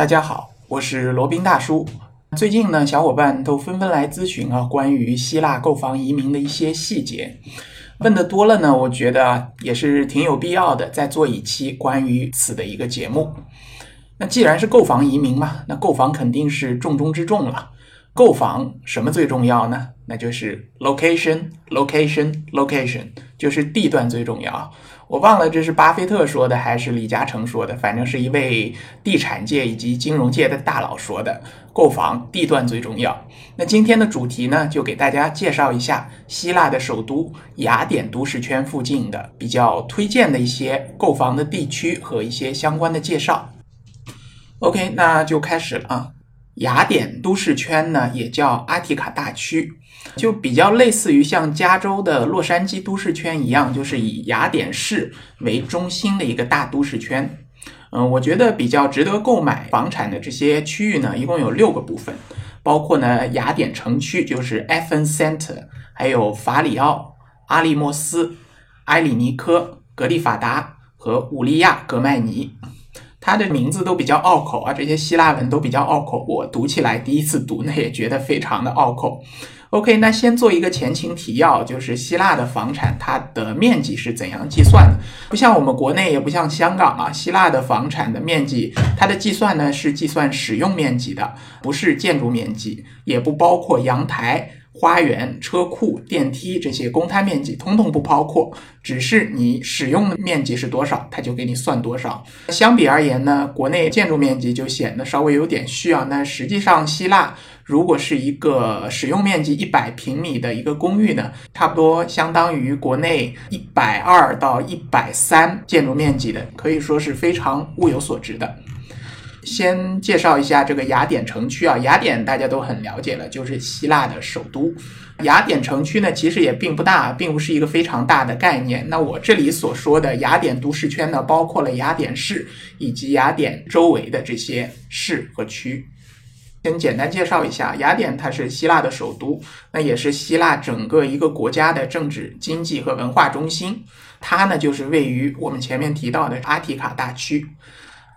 大家好，我是罗宾大叔。最近呢，小伙伴都纷纷来咨询啊，关于希腊购房移民的一些细节。问的多了呢，我觉得也是挺有必要的，再做一期关于此的一个节目。那既然是购房移民嘛，那购房肯定是重中之重了。购房什么最重要呢？那就是 location，location，location，就是地段最重要。我忘了这是巴菲特说的还是李嘉诚说的，反正是一位地产界以及金融界的大佬说的。购房地段最重要。那今天的主题呢，就给大家介绍一下希腊的首都雅典都市圈附近的比较推荐的一些购房的地区和一些相关的介绍。OK，那就开始了啊。雅典都市圈呢，也叫阿提卡大区。就比较类似于像加州的洛杉矶都市圈一样，就是以雅典市为中心的一个大都市圈。嗯，我觉得比较值得购买房产的这些区域呢，一共有六个部分，包括呢雅典城区，就是 Athens Center，还有法里奥、阿利莫斯、埃里尼科、格利法达和乌利亚格麦尼。它的名字都比较拗口啊，这些希腊文都比较拗口，我读起来第一次读呢也觉得非常的拗口。OK，那先做一个前情提要，就是希腊的房产它的面积是怎样计算的？不像我们国内，也不像香港啊，希腊的房产的面积，它的计算呢是计算使用面积的，不是建筑面积，也不包括阳台。花园、车库、电梯这些公摊面积统统不包括，只是你使用的面积是多少，它就给你算多少。相比而言呢，国内建筑面积就显得稍微有点虚啊。那实际上，希腊如果是一个使用面积一百平米的一个公寓呢，差不多相当于国内一百二到一百三建筑面积的，可以说是非常物有所值的。先介绍一下这个雅典城区啊，雅典大家都很了解了，就是希腊的首都。雅典城区呢，其实也并不大，并不是一个非常大的概念。那我这里所说的雅典都市圈呢，包括了雅典市以及雅典周围的这些市和区。先简单介绍一下，雅典它是希腊的首都，那也是希腊整个一个国家的政治、经济和文化中心。它呢，就是位于我们前面提到的阿提卡大区。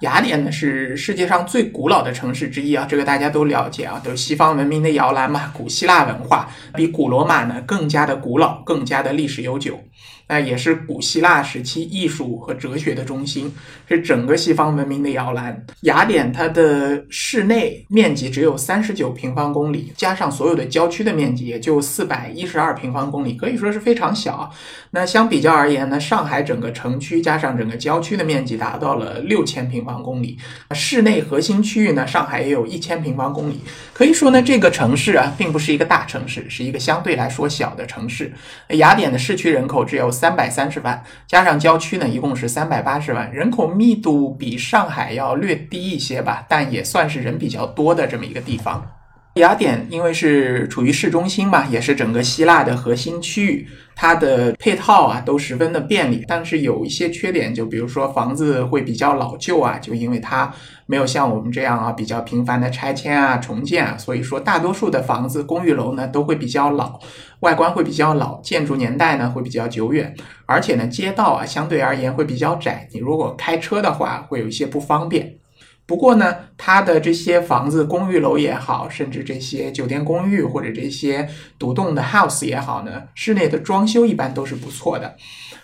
雅典呢是世界上最古老的城市之一啊，这个大家都了解啊，都是西方文明的摇篮嘛。古希腊文化比古罗马呢更加的古老，更加的历史悠久。那也是古希腊时期艺术和哲学的中心，是整个西方文明的摇篮。雅典它的市内面积只有三十九平方公里，加上所有的郊区的面积也就四百一十二平方公里，可以说是非常小。那相比较而言呢，上海整个城区加上整个郊区的面积达到了六千平方公里，市内核心区域呢，上海也有一千平方公里。可以说呢，这个城市啊，并不是一个大城市，是一个相对来说小的城市。雅典的市区人口只有。三百三十万，加上郊区呢，一共是三百八十万，人口密度比上海要略低一些吧，但也算是人比较多的这么一个地方。雅典因为是处于市中心嘛，也是整个希腊的核心区域，它的配套啊都十分的便利，但是有一些缺点，就比如说房子会比较老旧啊，就因为它没有像我们这样啊比较频繁的拆迁啊重建啊，所以说大多数的房子公寓楼呢都会比较老，外观会比较老，建筑年代呢会比较久远，而且呢街道啊相对而言会比较窄，你如果开车的话会有一些不方便。不过呢，它的这些房子、公寓楼也好，甚至这些酒店公寓或者这些独栋的 house 也好呢，室内的装修一般都是不错的。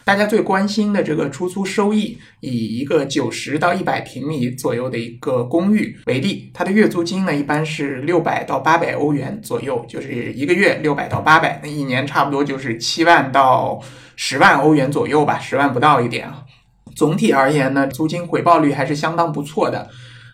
大家最关心的这个出租收益，以一个九十到一百平米左右的一个公寓为例，它的月租金呢一般是六百到八百欧元左右，就是一个月六百到八百，那一年差不多就是七万到十万欧元左右吧，十万不到一点啊。总体而言呢，租金回报率还是相当不错的。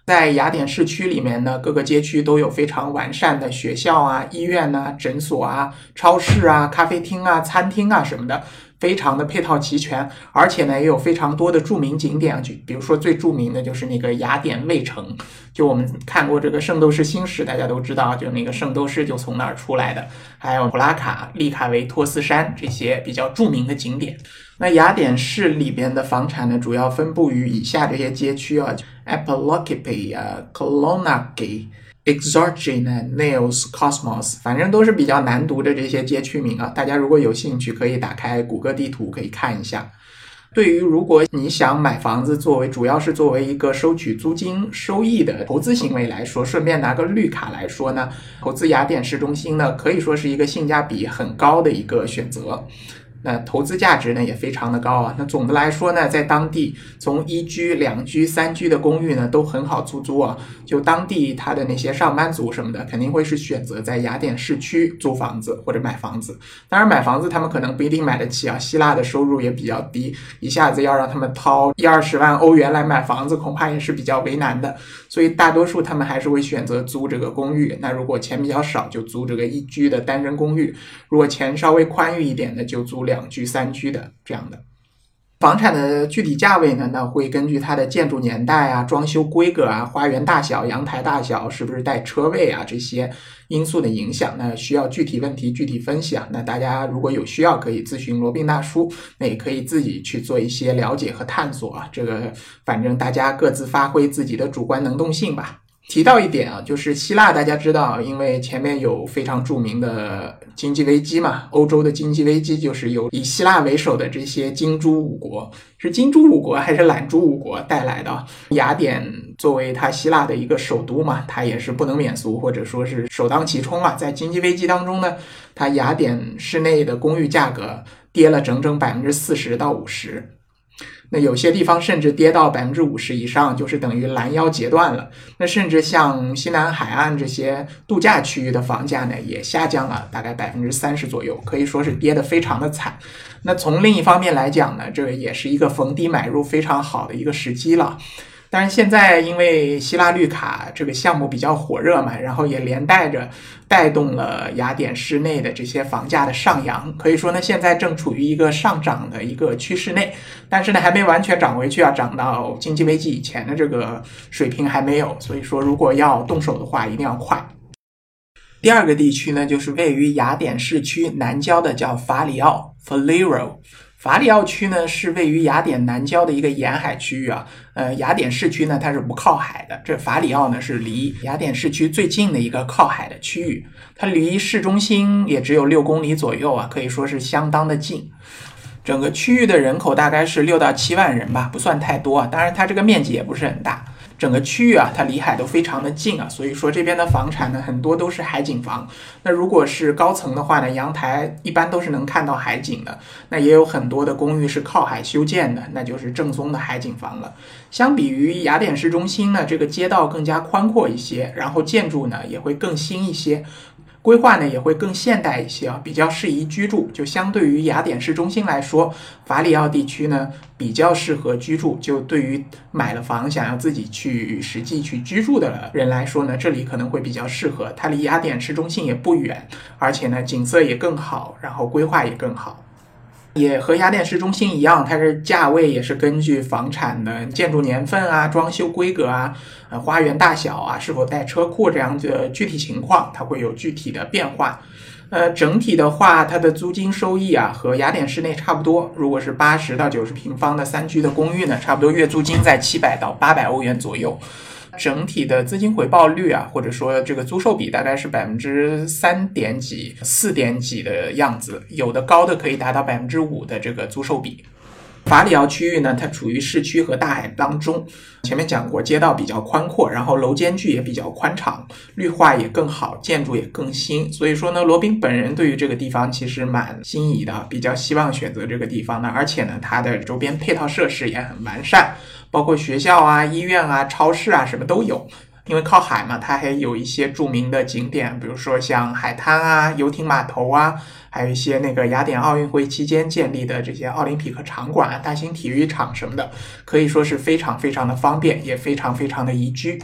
在雅典市区里面呢，各个街区都有非常完善的学校啊、医院呐、诊所啊、超市啊、咖啡厅啊、餐厅啊什么的。非常的配套齐全，而且呢也有非常多的著名景点，就比如说最著名的就是那个雅典卫城，就我们看过这个《圣斗士星矢》，大家都知道，就那个圣斗士就从那儿出来的。还有普拉卡、利卡维托斯山这些比较著名的景点。那雅典市里边的房产呢，主要分布于以下这些街区啊 a p o l o k i p e 啊 k o l o n a k i Exorgina, Nails, Cosmos，反正都是比较难读的这些街区名啊。大家如果有兴趣，可以打开谷歌地图，可以看一下。对于如果你想买房子作为主要是作为一个收取租金收益的投资行为来说，顺便拿个绿卡来说呢，投资雅典市中心呢，可以说是一个性价比很高的一个选择。那投资价值呢也非常的高啊。那总的来说呢，在当地从一居、两居、三居的公寓呢都很好出租啊。就当地他的那些上班族什么的，肯定会是选择在雅典市区租房子或者买房子。当然，买房子他们可能不一定买得起啊。希腊的收入也比较低，一下子要让他们掏一二十万欧元来买房子，恐怕也是比较为难的。所以大多数他们还是会选择租这个公寓。那如果钱比较少，就租这个一居的单人公寓；如果钱稍微宽裕一点的，就租两。两居、三居的这样的房产的具体价位呢？那会根据它的建筑年代啊、装修规格啊、花园大小、阳台大小、是不是带车位啊这些因素的影响。那需要具体问题具体分析啊。那大家如果有需要，可以咨询罗宾大叔，那也可以自己去做一些了解和探索啊。这个反正大家各自发挥自己的主观能动性吧。提到一点啊，就是希腊，大家知道，因为前面有非常著名的经济危机嘛，欧洲的经济危机就是由以希腊为首的这些金猪五国，是金猪五国还是懒猪五国带来的？雅典作为它希腊的一个首都嘛，它也是不能免俗，或者说是首当其冲啊。在经济危机当中呢，它雅典市内的公寓价格跌了整整百分之四十到五十。有些地方甚至跌到百分之五十以上，就是等于拦腰截断了。那甚至像西南海岸这些度假区域的房价呢，也下降了大概百分之三十左右，可以说是跌得非常的惨。那从另一方面来讲呢，这也是一个逢低买入非常好的一个时机了。但是现在因为希腊绿卡这个项目比较火热嘛，然后也连带着带动了雅典市内的这些房价的上扬，可以说呢，现在正处于一个上涨的一个趋势内，但是呢，还没完全涨回去啊，涨到经济危机以前的这个水平还没有，所以说如果要动手的话，一定要快。第二个地区呢，就是位于雅典市区南郊的叫法里奥 （Faleiro）。法里奥区呢是位于雅典南郊的一个沿海区域啊，呃，雅典市区呢它是不靠海的，这法里奥呢是离雅典市区最近的一个靠海的区域，它离市中心也只有六公里左右啊，可以说是相当的近。整个区域的人口大概是六到七万人吧，不算太多啊，当然它这个面积也不是很大。整个区域啊，它离海都非常的近啊，所以说这边的房产呢，很多都是海景房。那如果是高层的话呢，阳台一般都是能看到海景的。那也有很多的公寓是靠海修建的，那就是正宗的海景房了。相比于雅典市中心呢，这个街道更加宽阔一些，然后建筑呢也会更新一些。规划呢也会更现代一些啊，比较适宜居住。就相对于雅典市中心来说，法里奥地区呢比较适合居住。就对于买了房想要自己去实际去居住的人来说呢，这里可能会比较适合。它离雅典市中心也不远，而且呢景色也更好，然后规划也更好。也和雅典市中心一样，它是价位也是根据房产的建筑年份啊、装修规格啊、呃花园大小啊、是否带车库这样的具体情况，它会有具体的变化。呃，整体的话，它的租金收益啊和雅典市内差不多。如果是八十到九十平方的三居的公寓呢，差不多月租金在七百到八百欧元左右。整体的资金回报率啊，或者说这个租售比大概是百分之三点几、四点几的样子，有的高的可以达到百分之五的这个租售比。法里奥区域呢，它处于市区和大海当中。前面讲过，街道比较宽阔，然后楼间距也比较宽敞，绿化也更好，建筑也更新。所以说呢，罗宾本人对于这个地方其实蛮心仪的，比较希望选择这个地方的。而且呢，它的周边配套设施也很完善，包括学校啊、医院啊、超市啊，什么都有。因为靠海嘛，它还有一些著名的景点，比如说像海滩啊、游艇码头啊，还有一些那个雅典奥运会期间建立的这些奥林匹克场馆啊、大型体育场什么的，可以说是非常非常的方便，也非常非常的宜居。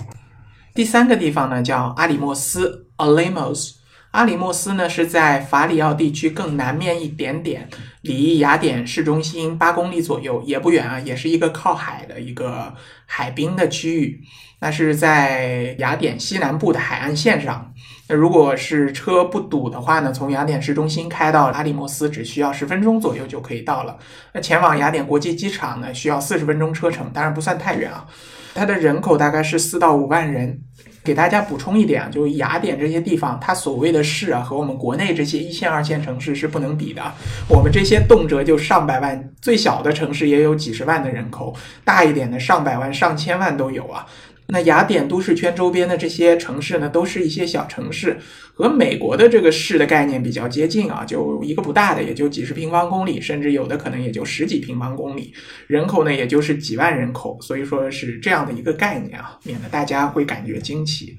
第三个地方呢叫阿里莫斯 （Alamos）。阿里莫斯呢是在法里奥地区更南面一点点，离雅典市中心八公里左右，也不远啊，也是一个靠海的一个海滨的区域。那是在雅典西南部的海岸线上。那如果是车不堵的话呢，从雅典市中心开到阿里莫斯只需要十分钟左右就可以到了。那前往雅典国际机场呢，需要四十分钟车程，当然不算太远啊。它的人口大概是四到五万人。给大家补充一点啊，就是雅典这些地方，它所谓的市啊，和我们国内这些一线、二线城市是不能比的。我们这些动辄就上百万，最小的城市也有几十万的人口，大一点的上百万、上千万都有啊。那雅典都市圈周边的这些城市呢，都是一些小城市，和美国的这个市的概念比较接近啊，就一个不大的，也就几十平方公里，甚至有的可能也就十几平方公里，人口呢也就是几万人口，所以说是这样的一个概念啊，免得大家会感觉惊奇。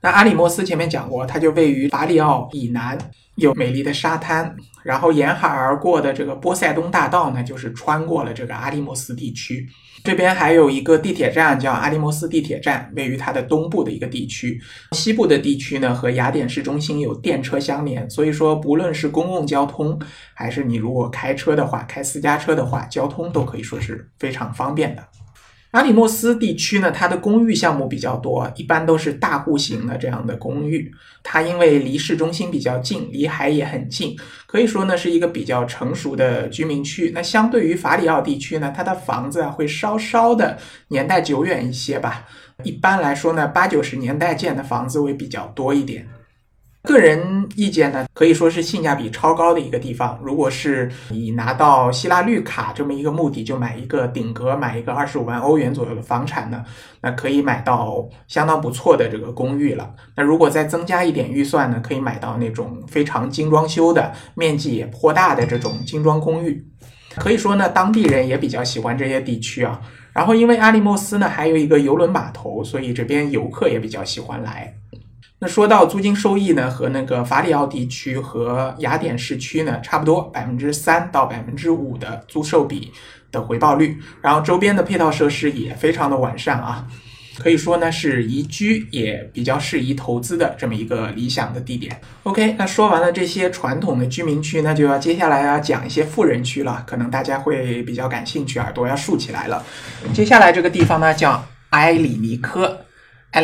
那阿里莫斯前面讲过，它就位于法里奥以南，有美丽的沙滩，然后沿海而过的这个波塞冬大道呢，就是穿过了这个阿里莫斯地区。这边还有一个地铁站叫阿利莫斯地铁站，位于它的东部的一个地区。西部的地区呢，和雅典市中心有电车相连，所以说不论是公共交通，还是你如果开车的话，开私家车的话，交通都可以说是非常方便的。阿里莫斯地区呢，它的公寓项目比较多，一般都是大户型的这样的公寓。它因为离市中心比较近，离海也很近，可以说呢是一个比较成熟的居民区。那相对于法里奥地区呢，它的房子啊会稍稍的年代久远一些吧。一般来说呢，八九十年代建的房子会比较多一点。个人意见呢，可以说是性价比超高的一个地方。如果是以拿到希腊绿卡这么一个目的，就买一个顶格，买一个二十五万欧元左右的房产呢，那可以买到相当不错的这个公寓了。那如果再增加一点预算呢，可以买到那种非常精装修的、面积也颇大的这种精装公寓。可以说呢，当地人也比较喜欢这些地区啊。然后因为阿利莫斯呢还有一个游轮码头，所以这边游客也比较喜欢来。那说到租金收益呢，和那个法里奥地区和雅典市区呢差不多，百分之三到百分之五的租售比的回报率，然后周边的配套设施也非常的完善啊，可以说呢是宜居也比较适宜投资的这么一个理想的地点。OK，那说完了这些传统的居民区，那就要接下来要讲一些富人区了，可能大家会比较感兴趣，耳朵要竖起来了。接下来这个地方呢叫埃里尼科 e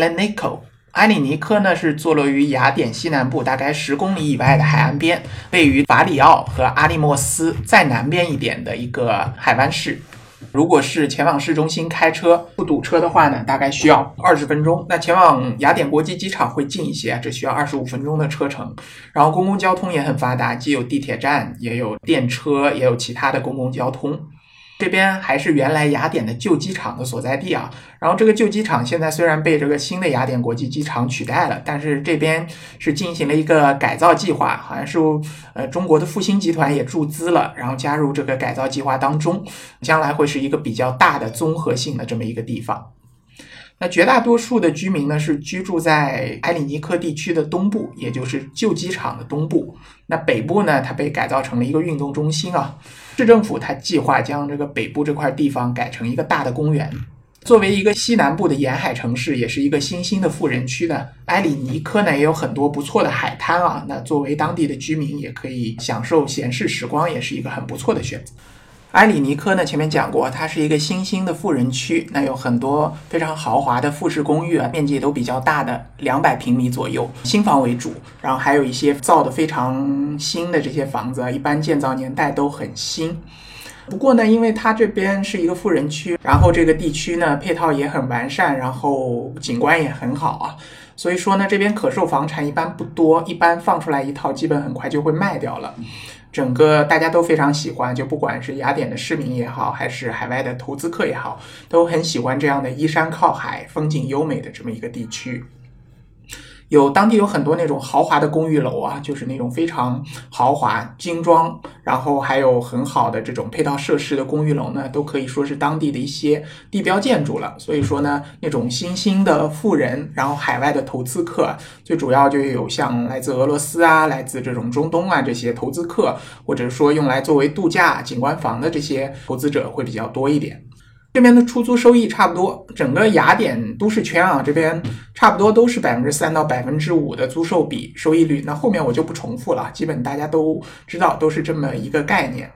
埃里尼科呢是坐落于雅典西南部大概十公里以外的海岸边，位于法里奥和阿利莫斯再南边一点的一个海湾市。如果是前往市中心开车不堵车的话呢，大概需要二十分钟。那前往雅典国际机场会近一些，只需要二十五分钟的车程。然后公共交通也很发达，既有地铁站，也有电车，也有其他的公共交通。这边还是原来雅典的旧机场的所在地啊，然后这个旧机场现在虽然被这个新的雅典国际机场取代了，但是这边是进行了一个改造计划，好像是呃中国的复兴集团也注资了，然后加入这个改造计划当中，将来会是一个比较大的综合性的这么一个地方。那绝大多数的居民呢是居住在埃里尼科地区的东部，也就是旧机场的东部。那北部呢，它被改造成了一个运动中心啊。市政府它计划将这个北部这块地方改成一个大的公园。作为一个西南部的沿海城市，也是一个新兴的富人区呢，埃里尼科呢也有很多不错的海滩啊。那作为当地的居民，也可以享受闲适时光，也是一个很不错的选择。埃里尼科呢，前面讲过，它是一个新兴的富人区，那有很多非常豪华的复式公寓啊，面积都比较大的，两百平米左右，新房为主，然后还有一些造的非常新的这些房子，一般建造年代都很新。不过呢，因为它这边是一个富人区，然后这个地区呢配套也很完善，然后景观也很好啊，所以说呢，这边可售房产一般不多，一般放出来一套，基本很快就会卖掉了。整个大家都非常喜欢，就不管是雅典的市民也好，还是海外的投资客也好，都很喜欢这样的依山靠海、风景优美的这么一个地区。有当地有很多那种豪华的公寓楼啊，就是那种非常豪华精装，然后还有很好的这种配套设施的公寓楼呢，都可以说是当地的一些地标建筑了。所以说呢，那种新兴的富人，然后海外的投资客，最主要就有像来自俄罗斯啊、来自这种中东啊这些投资客，或者说用来作为度假景观房的这些投资者会比较多一点。这边的出租收益差不多，整个雅典都市圈啊，这边差不多都是百分之三到百分之五的租售比收益率。那后面我就不重复了，基本大家都知道，都是这么一个概念。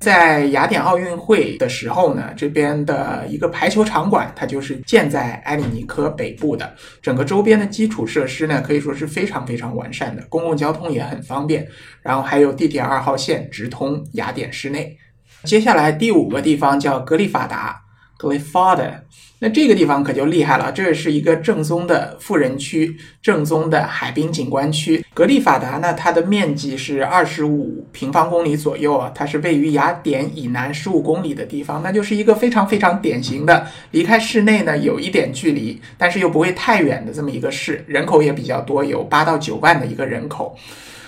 在雅典奥运会的时候呢，这边的一个排球场馆，它就是建在埃里尼科北部的。整个周边的基础设施呢，可以说是非常非常完善的，公共交通也很方便，然后还有地铁二号线直通雅典市内。接下来第五个地方叫格里法达。Glyfada，那这个地方可就厉害了，这是一个正宗的富人区，正宗的海滨景观区。格里法达呢，它的面积是二十五平方公里左右啊，它是位于雅典以南十五公里的地方，那就是一个非常非常典型的离开市内呢有一点距离，但是又不会太远的这么一个市，人口也比较多，有八到九万的一个人口。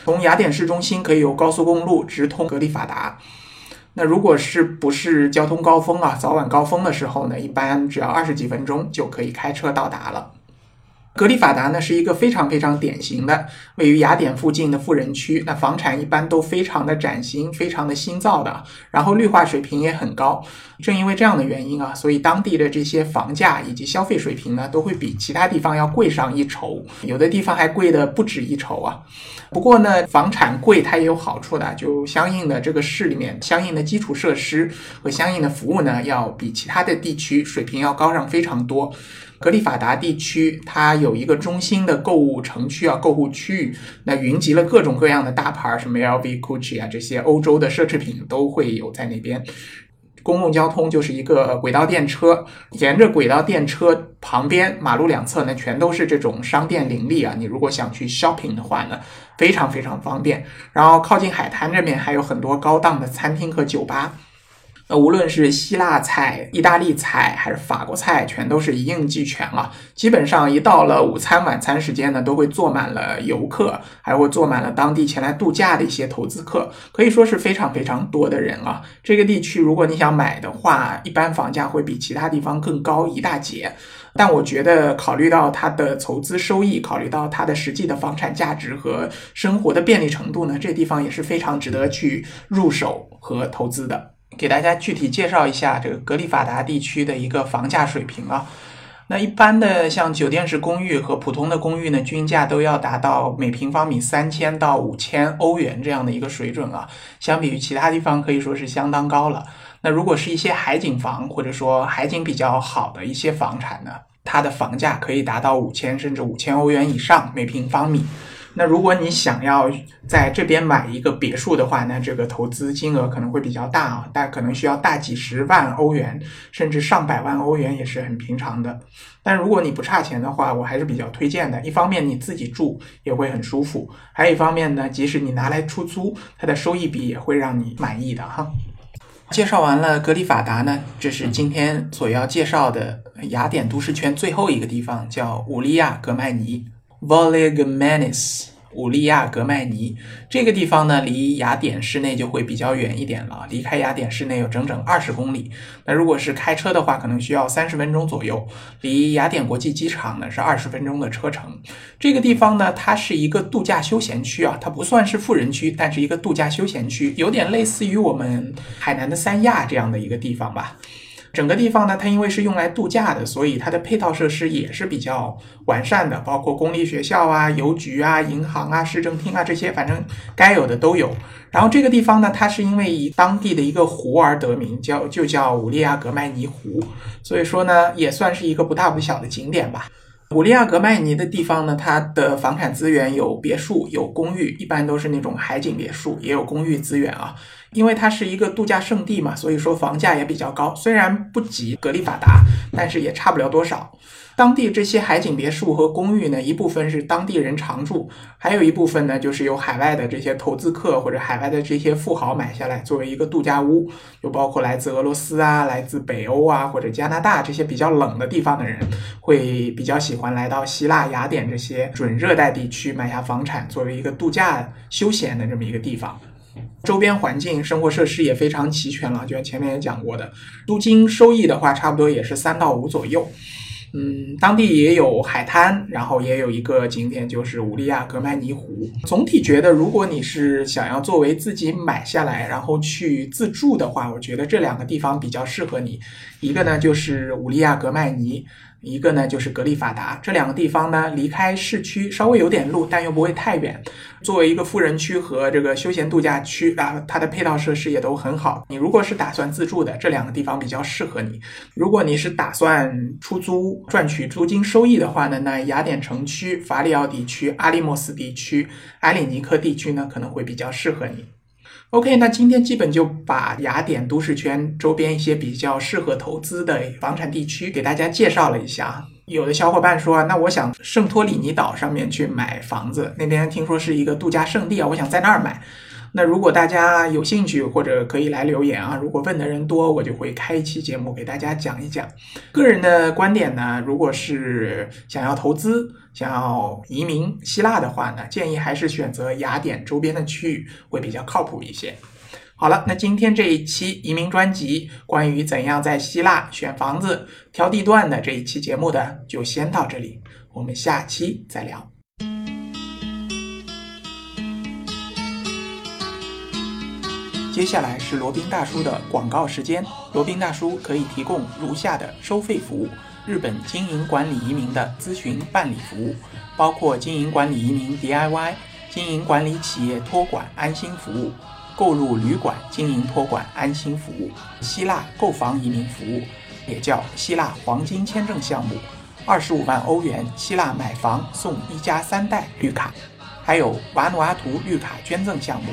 从雅典市中心可以有高速公路直通格里法达。那如果是不是交通高峰啊，早晚高峰的时候呢，一般只要二十几分钟就可以开车到达了。格里法达呢是一个非常非常典型的位于雅典附近的富人区，那房产一般都非常的崭新，非常的新造的，然后绿化水平也很高。正因为这样的原因啊，所以当地的这些房价以及消费水平呢，都会比其他地方要贵上一筹，有的地方还贵的不止一筹啊。不过呢，房产贵它也有好处的，就相应的这个市里面相应的基础设施和相应的服务呢，要比其他的地区水平要高上非常多。格里法达地区它有一个中心的购物城区啊，购物区域，那云集了各种各样的大牌，什么 LV、Gucci 啊这些欧洲的奢侈品都会有在那边。公共交通就是一个轨道电车，沿着轨道电车旁边马路两侧呢，全都是这种商店林立啊。你如果想去 shopping 的话呢，非常非常方便。然后靠近海滩这边还有很多高档的餐厅和酒吧。那无论是希腊菜、意大利菜还是法国菜，全都是一应俱全了。基本上一到了午餐、晚餐时间呢，都会坐满了游客，还会坐满了当地前来度假的一些投资客，可以说是非常非常多的人啊。这个地区如果你想买的话，一般房价会比其他地方更高一大截。但我觉得，考虑到它的投资收益，考虑到它的实际的房产价值和生活的便利程度呢，这地方也是非常值得去入手和投资的。给大家具体介绍一下这个格里法达地区的一个房价水平啊。那一般的像酒店式公寓和普通的公寓呢，均价都要达到每平方米三千到五千欧元这样的一个水准啊。相比于其他地方，可以说是相当高了。那如果是一些海景房，或者说海景比较好的一些房产呢，它的房价可以达到五千甚至五千欧元以上每平方米。那如果你想要在这边买一个别墅的话，那这个投资金额可能会比较大啊，大可能需要大几十万欧元，甚至上百万欧元也是很平常的。但如果你不差钱的话，我还是比较推荐的。一方面你自己住也会很舒服，还有一方面呢，即使你拿来出租，它的收益比也会让你满意的哈。介绍完了格里法达呢，这是今天所要介绍的雅典都市圈最后一个地方，叫乌利亚格麦尼。Voligomenis，乌利亚格麦尼这个地方呢，离雅典市内就会比较远一点了。离开雅典市内有整整二十公里。那如果是开车的话，可能需要三十分钟左右。离雅典国际机场呢是二十分钟的车程。这个地方呢，它是一个度假休闲区啊，它不算是富人区，但是一个度假休闲区，有点类似于我们海南的三亚这样的一个地方吧。整个地方呢，它因为是用来度假的，所以它的配套设施也是比较完善的，包括公立学校啊、邮局啊、银行啊、市政厅啊这些，反正该有的都有。然后这个地方呢，它是因为以当地的一个湖而得名，叫就叫乌利亚格麦尼湖，所以说呢，也算是一个不大不小的景点吧。乌利亚格麦尼的地方呢，它的房产资源有别墅、有公寓，一般都是那种海景别墅，也有公寓资源啊。因为它是一个度假胜地嘛，所以说房价也比较高。虽然不及格里法达，但是也差不了多少。当地这些海景别墅和公寓呢，一部分是当地人常住，还有一部分呢，就是由海外的这些投资客或者海外的这些富豪买下来作为一个度假屋。就包括来自俄罗斯啊、来自北欧啊或者加拿大这些比较冷的地方的人，会比较喜欢来到希腊、雅典这些准热带地区买下房产，作为一个度假休闲的这么一个地方。周边环境、生活设施也非常齐全了，就像前面也讲过的，租金收益的话，差不多也是三到五左右。嗯，当地也有海滩，然后也有一个景点，就是乌利亚格麦尼湖。总体觉得，如果你是想要作为自己买下来，然后去自住的话，我觉得这两个地方比较适合你。一个呢，就是乌利亚格麦尼。一个呢就是格力法达，这两个地方呢离开市区稍微有点路，但又不会太远。作为一个富人区和这个休闲度假区啊，它的配套设施也都很好。你如果是打算自住的，这两个地方比较适合你；如果你是打算出租赚取租金收益的话呢，那雅典城区、法里奥地区、阿利莫斯地区、埃里尼克地区呢可能会比较适合你。OK，那今天基本就把雅典都市圈周边一些比较适合投资的房产地区给大家介绍了一下。有的小伙伴说，那我想圣托里尼岛上面去买房子，那边听说是一个度假胜地啊，我想在那儿买。那如果大家有兴趣，或者可以来留言啊。如果问的人多，我就会开一期节目给大家讲一讲。个人的观点呢，如果是想要投资、想要移民希腊的话呢，建议还是选择雅典周边的区域会比较靠谱一些。好了，那今天这一期移民专辑，关于怎样在希腊选房子、挑地段的这一期节目的，就先到这里，我们下期再聊。接下来是罗宾大叔的广告时间。罗宾大叔可以提供如下的收费服务：日本经营管理移民的咨询办理服务，包括经营管理移民 DIY、经营管理企业托管安心服务、购入旅馆经营托管安心服务、希腊购房移民服务，也叫希腊黄金签证项目，二十五万欧元希腊买房送一家三代绿卡，还有瓦努阿图绿卡捐赠项目。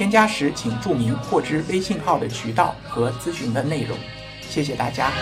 添加时请注明获知微信号的渠道和咨询的内容，谢谢大家。